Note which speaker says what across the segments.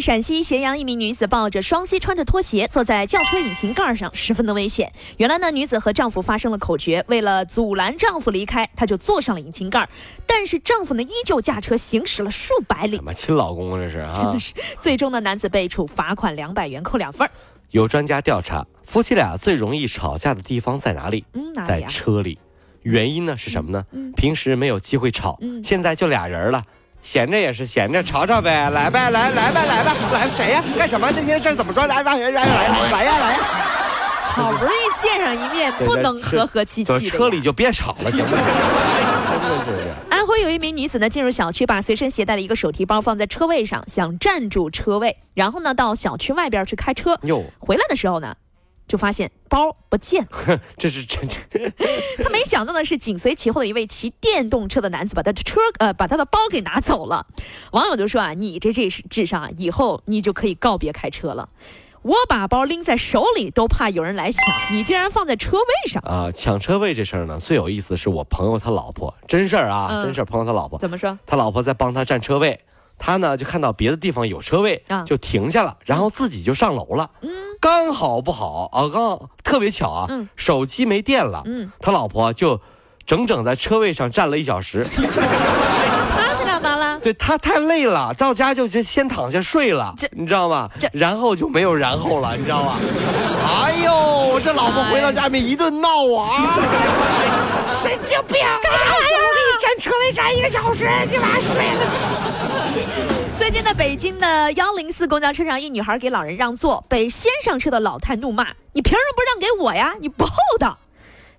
Speaker 1: 陕西咸阳一名女子抱着双膝，穿着拖鞋坐在轿车引擎盖上，十分的危险。原来呢，女子和丈夫发生了口角，为了阻拦丈夫离开，她就坐上了引擎盖。但是丈夫呢，依旧驾车行驶了数百里
Speaker 2: 什。么亲老公啊，这是啊！
Speaker 1: 真的是，最终呢，男子被处罚款两百元，扣两分。
Speaker 2: 有专家调查，夫妻俩最容易吵架的地方在哪里？
Speaker 1: 嗯，哪
Speaker 2: 在
Speaker 1: 里啊？
Speaker 2: 车里。原因呢是什么呢？
Speaker 1: 嗯
Speaker 2: 平时没有机会吵，
Speaker 1: 嗯
Speaker 2: 现在就俩人了。闲着也是闲着，吵吵呗，来呗，来来呗，来吧，来谁呀？干什么？这些事怎么说？来吧，来来来来来呀，来呀！
Speaker 1: 好不容易见上一面，不能和和气气的。
Speaker 2: 车里就别吵了，行吗？真的是。
Speaker 1: 安徽有一名女子呢，进入小区，把随身携带的一个手提包放在车位上，想占住车位，然后呢，到小区外边去开车。
Speaker 2: 哟，
Speaker 1: 回来的时候呢，就发现包不见了。
Speaker 2: 这是真
Speaker 1: 他没想到的是，紧随其后的一位骑电动车的男子把他的车呃把他的包给拿走了。网友就说啊，你这这智商啊，以后你就可以告别开车了。我把包拎在手里都怕有人来抢，你竟然放在车位上，
Speaker 2: 啊！抢车位这事儿呢，最有意思的是我朋友他老婆，真事儿啊，
Speaker 1: 嗯
Speaker 2: 真事儿。朋友他老婆，
Speaker 1: 怎么说？
Speaker 2: 他老婆在帮他占车位，他呢就看到别的地方有车位，
Speaker 1: 啊
Speaker 2: 就停下了，然后自己就上楼了。
Speaker 1: 嗯
Speaker 2: 刚好不好啊，刚好特别巧啊，
Speaker 1: 嗯
Speaker 2: 手机没电了，
Speaker 1: 嗯，
Speaker 2: 他老婆就整整在车位上站了一小时。
Speaker 1: 他是干嘛了？
Speaker 2: 对他太累了，到家就先先躺下睡了
Speaker 1: 这，
Speaker 2: 你知道吗
Speaker 1: 这？
Speaker 2: 然后就没有然后了，你知道吗？哎呦，这老婆回到家里面一顿闹啊！神经病！干啥呀？我给你占车位站一个小时，你妈睡了。
Speaker 1: 最近在北京的幺零四公交车上，一女孩给老人让座，被先上车的老太怒骂：“你凭什么不让给我呀？你不厚道！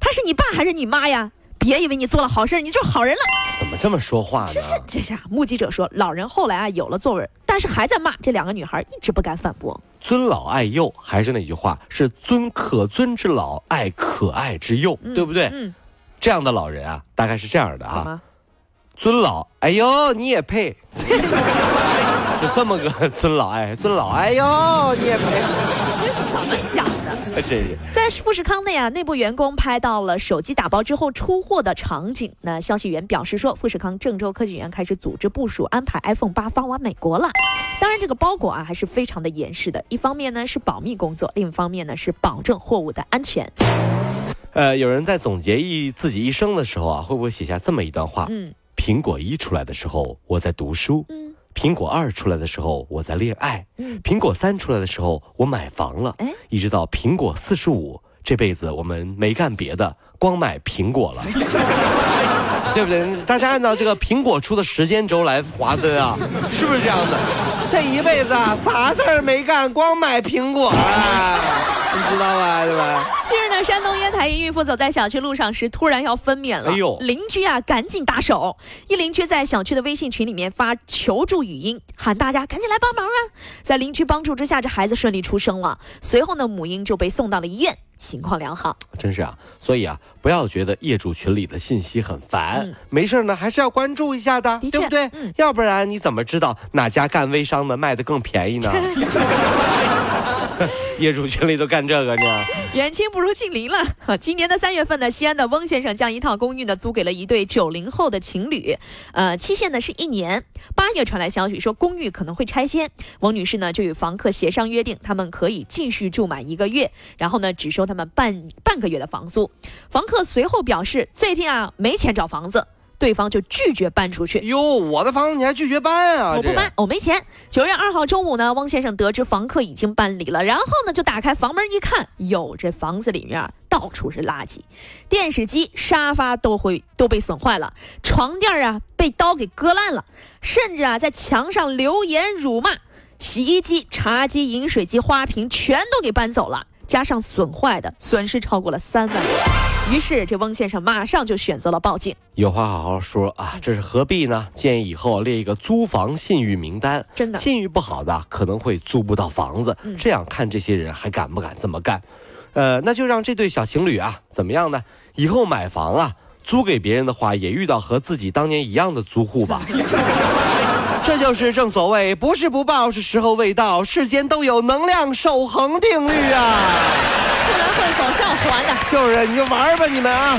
Speaker 1: 他是你爸还是你妈呀？别以为你做了好事，你就是好人了。”
Speaker 2: 怎么这么说话呢？
Speaker 1: 这是这是啊，目击者说，老人后来啊有了座位，但是还在骂这两个女孩，一直不敢反驳。
Speaker 2: 尊老爱幼，还是那句话，是尊可尊之老，爱可爱之幼，对不对？
Speaker 1: 嗯，
Speaker 2: 这样的老人啊，大概是这样的啊，尊老，哎呦，你也配，是这么个 尊老爱尊老，爱哟，你也没，
Speaker 1: 你是怎么想的？
Speaker 2: 真是。
Speaker 1: 在富士康内啊，内部员工拍到了手机打包之后出货的场景。那消息源表示说，富士康郑州科技园开始组织部署安排 iPhone 八发往美国了。当然，这个包裹啊还是非常的严实的。一方面呢是保密工作，另一方面呢是保证货物的安全。
Speaker 2: 呃，有人在总结一自己一生的时候啊，会不会写下这么一段话？
Speaker 1: 嗯
Speaker 2: 苹果一出来的时候，我在读书；
Speaker 1: 嗯
Speaker 2: 苹果二出来的时候，我在恋爱；
Speaker 1: 嗯，
Speaker 2: 苹果三出来的时候，我买房了。
Speaker 1: 哎，
Speaker 2: 一直到苹果四十五，这辈子我们没干别的，光买苹果了，对不对？大家按照这个苹果出的时间轴来划分啊，是不是这样的？这一辈子啊，啥事儿没干，光买苹果啊，你知道吧？对吧？
Speaker 1: 近日呢，山东烟台一孕妇走在小区路上时，突然要分娩了。
Speaker 2: 哎呦
Speaker 1: 邻居啊，赶紧搭手。一邻居在小区的微信群里面发求助语音，喊大家赶紧来帮忙啊！在邻居帮助之下，这孩子顺利出生了。随后呢，母婴就被送到了医院，情况良好。
Speaker 2: 真是啊，所以啊，不要觉得业主群里的信息很烦，
Speaker 1: 嗯
Speaker 2: 没事呢，还是要关注一下的，
Speaker 1: 的
Speaker 2: 对不对？
Speaker 1: 嗯
Speaker 2: 要不然你怎么知道哪家干微商的卖的更便宜呢？业主群里都干这个呢？
Speaker 1: 远亲不如近邻了。今年的三月份呢，西安的翁先生将一套公寓呢租给了一对九零后的情侣，呃，期限呢是一年。八月传来消息说公寓可能会拆迁，翁女士呢就与房客协商约定，他们可以继续住满一个月，然后呢只收他们半半个月的房租。房客随后表示，最近啊没钱找房子。对方就拒绝搬出去。
Speaker 2: 哟，我的房子你还拒绝搬啊？
Speaker 1: 我不搬，我没钱。九月二号中午呢，汪先生得知房客已经搬离了，然后呢就打开房门一看，哟，这房子里面到处是垃圾，电视机、沙发都会都被损坏了，床垫啊被刀给割烂了，甚至啊在墙上留言辱骂，洗衣机、茶几、饮水机、花瓶全都给搬走了。加上损坏的，损失超过了三万元。于是这翁先生马上就选择了报警。
Speaker 2: 有话好好说啊，这是何必呢？建议以后列一个租房信誉名单，
Speaker 1: 真的
Speaker 2: 信誉不好的可能会租不到房子，
Speaker 1: 嗯
Speaker 2: 这样看这些人还敢不敢这么干。
Speaker 3: 呃，那就让这对小情侣啊，怎么样呢？以后买房啊，租给别人的话，也遇到和自己当年一样的租户吧。这就是正所谓不是不报，是时候未到。世间都有能量守恒定律啊！
Speaker 1: 出来混总是要还的。
Speaker 3: 就是，你就玩吧，你们啊。